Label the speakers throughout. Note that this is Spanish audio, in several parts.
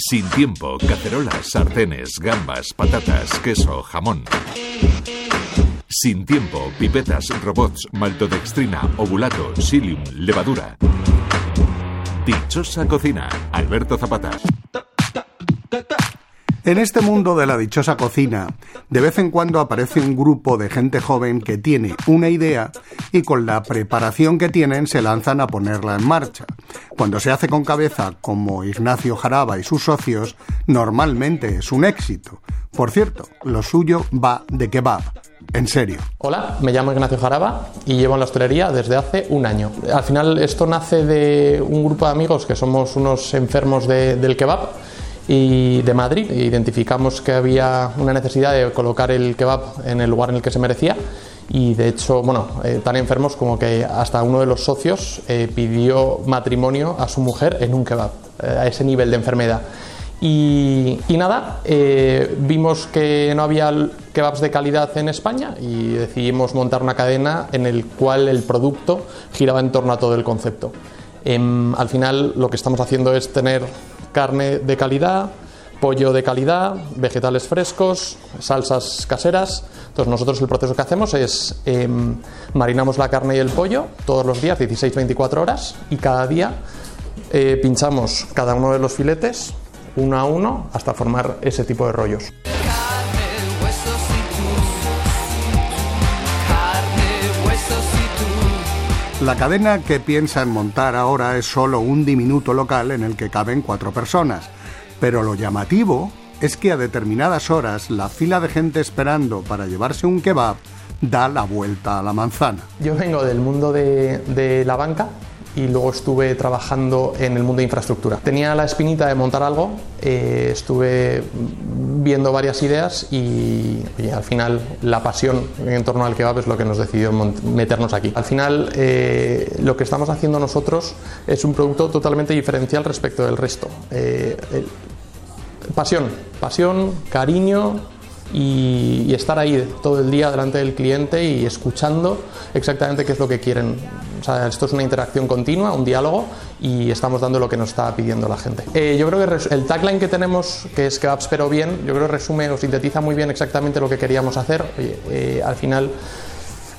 Speaker 1: Sin tiempo, cacerolas, sartenes, gambas, patatas, queso, jamón. Sin tiempo, pipetas, robots, maltodextrina, ovulato, psyllium, levadura. Dichosa cocina, Alberto Zapata.
Speaker 2: En este mundo de la dichosa cocina, de vez en cuando aparece un grupo de gente joven que tiene una idea y con la preparación que tienen se lanzan a ponerla en marcha. Cuando se hace con cabeza, como Ignacio Jaraba y sus socios, normalmente es un éxito. Por cierto, lo suyo va de kebab. En serio.
Speaker 3: Hola, me llamo Ignacio Jaraba y llevo en la hostelería desde hace un año. Al final esto nace de un grupo de amigos que somos unos enfermos del kebab y de Madrid. Identificamos que había una necesidad de colocar el kebab en el lugar en el que se merecía y de hecho, bueno, eh, tan enfermos como que hasta uno de los socios eh, pidió matrimonio a su mujer en un kebab, eh, a ese nivel de enfermedad. Y, y nada, vimos que no había kebabs de calidad en España y decidimos montar una cadena en el cual el producto giraba en torno a todo el concepto. Em, al final lo que estamos haciendo es tener carne de calidad, pollo de calidad, vegetales frescos, salsas caseras. Entonces nosotros el proceso que hacemos es em, marinamos la carne y el pollo todos los días, 16-24 horas, y cada día eh, pinchamos cada uno de los filetes uno a uno hasta formar ese tipo de rollos.
Speaker 2: La cadena que piensan montar ahora es solo un diminuto local en el que caben cuatro personas, pero lo llamativo es que a determinadas horas la fila de gente esperando para llevarse un kebab da la vuelta a la manzana.
Speaker 3: Yo vengo del mundo de, de la banca, y luego estuve trabajando en el mundo de infraestructura. Tenía la espinita de montar algo, eh, estuve viendo varias ideas y al final la pasión en torno al kebab es lo que nos decidió meternos aquí. Al final eh, lo que estamos haciendo nosotros es un producto totalmente diferencial respecto del resto. Eh, pasión, pasión, cariño y, estar ahí todo el día delante del cliente y escuchando exactamente qué es lo que quieren. O sea, esto es una interacción continua, un diálogo y estamos dando lo que nos está pidiendo la gente. Eh, yo creo que el tagline que tenemos, que es Kebabs pero bien, yo creo que resume o sintetiza muy bien exactamente lo que queríamos hacer. Eh, al final,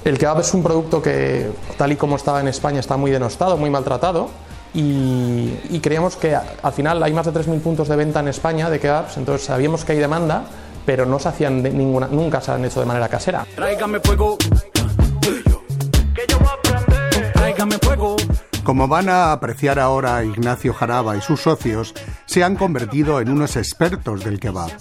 Speaker 3: el kebab es un producto que, tal y como estaba en España, está muy denostado, muy maltratado. Y, y creíamos que al final hay más de 3.000 puntos de venta en España de kebabs, entonces sabíamos que hay demanda pero no se hacían de ninguna, nunca se han hecho de manera casera.
Speaker 2: Como van a apreciar ahora Ignacio Jaraba y sus socios, se han convertido en unos expertos del kebab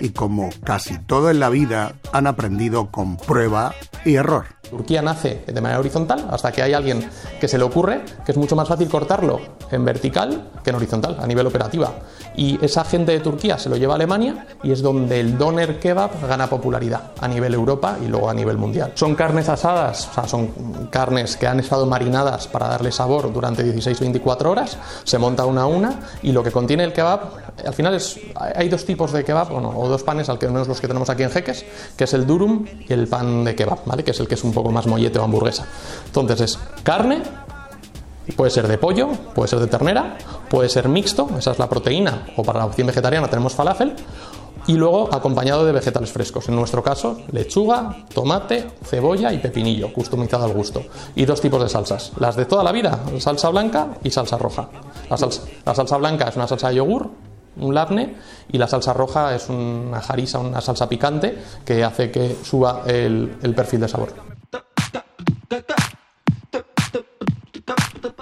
Speaker 2: y como casi todo en la vida han aprendido con prueba y error.
Speaker 3: Turquía nace de manera horizontal hasta que hay alguien que se le ocurre que es mucho más fácil cortarlo en vertical que en horizontal, a nivel operativa. Y esa gente de Turquía se lo lleva a Alemania y es donde el doner kebab gana popularidad a nivel Europa y luego a nivel mundial. Son carnes asadas, o sea, son carnes que han estado marinadas para darle sabor durante 16-24 horas, se monta una a una y lo que contiene el kebab, al final es, hay dos tipos de kebab, o dos panes, al menos los que tenemos aquí en Jeques, que es el durum y el pan de kebab, ¿vale? que es el que es un poco más mollete o hamburguesa. Entonces es carne, puede ser de pollo, puede ser de ternera, puede ser mixto, esa es la proteína, o para la opción vegetariana tenemos falafel, y luego acompañado de vegetales frescos. En nuestro caso, lechuga, tomate, cebolla y pepinillo, customizado al gusto. Y dos tipos de salsas, las de toda la vida, salsa blanca y salsa roja. La salsa, la salsa blanca es una salsa de yogur, un labne, y la salsa roja es una jarisa, una salsa picante que hace que suba el perfil de sabor.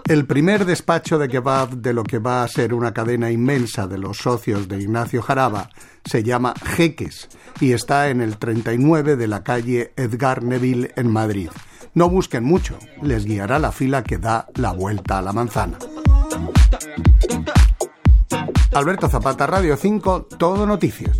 Speaker 2: El primer despacho de kebab de lo que va a ser una cadena inmensa de los socios de Ignacio Jaraba se llama Jeques y está en el 39 de la calle Edgar Neville en Madrid. No busquen mucho, les guiará la fila que da la vuelta a la manzana. Alberto Zapata, Radio 5, Todo Noticias.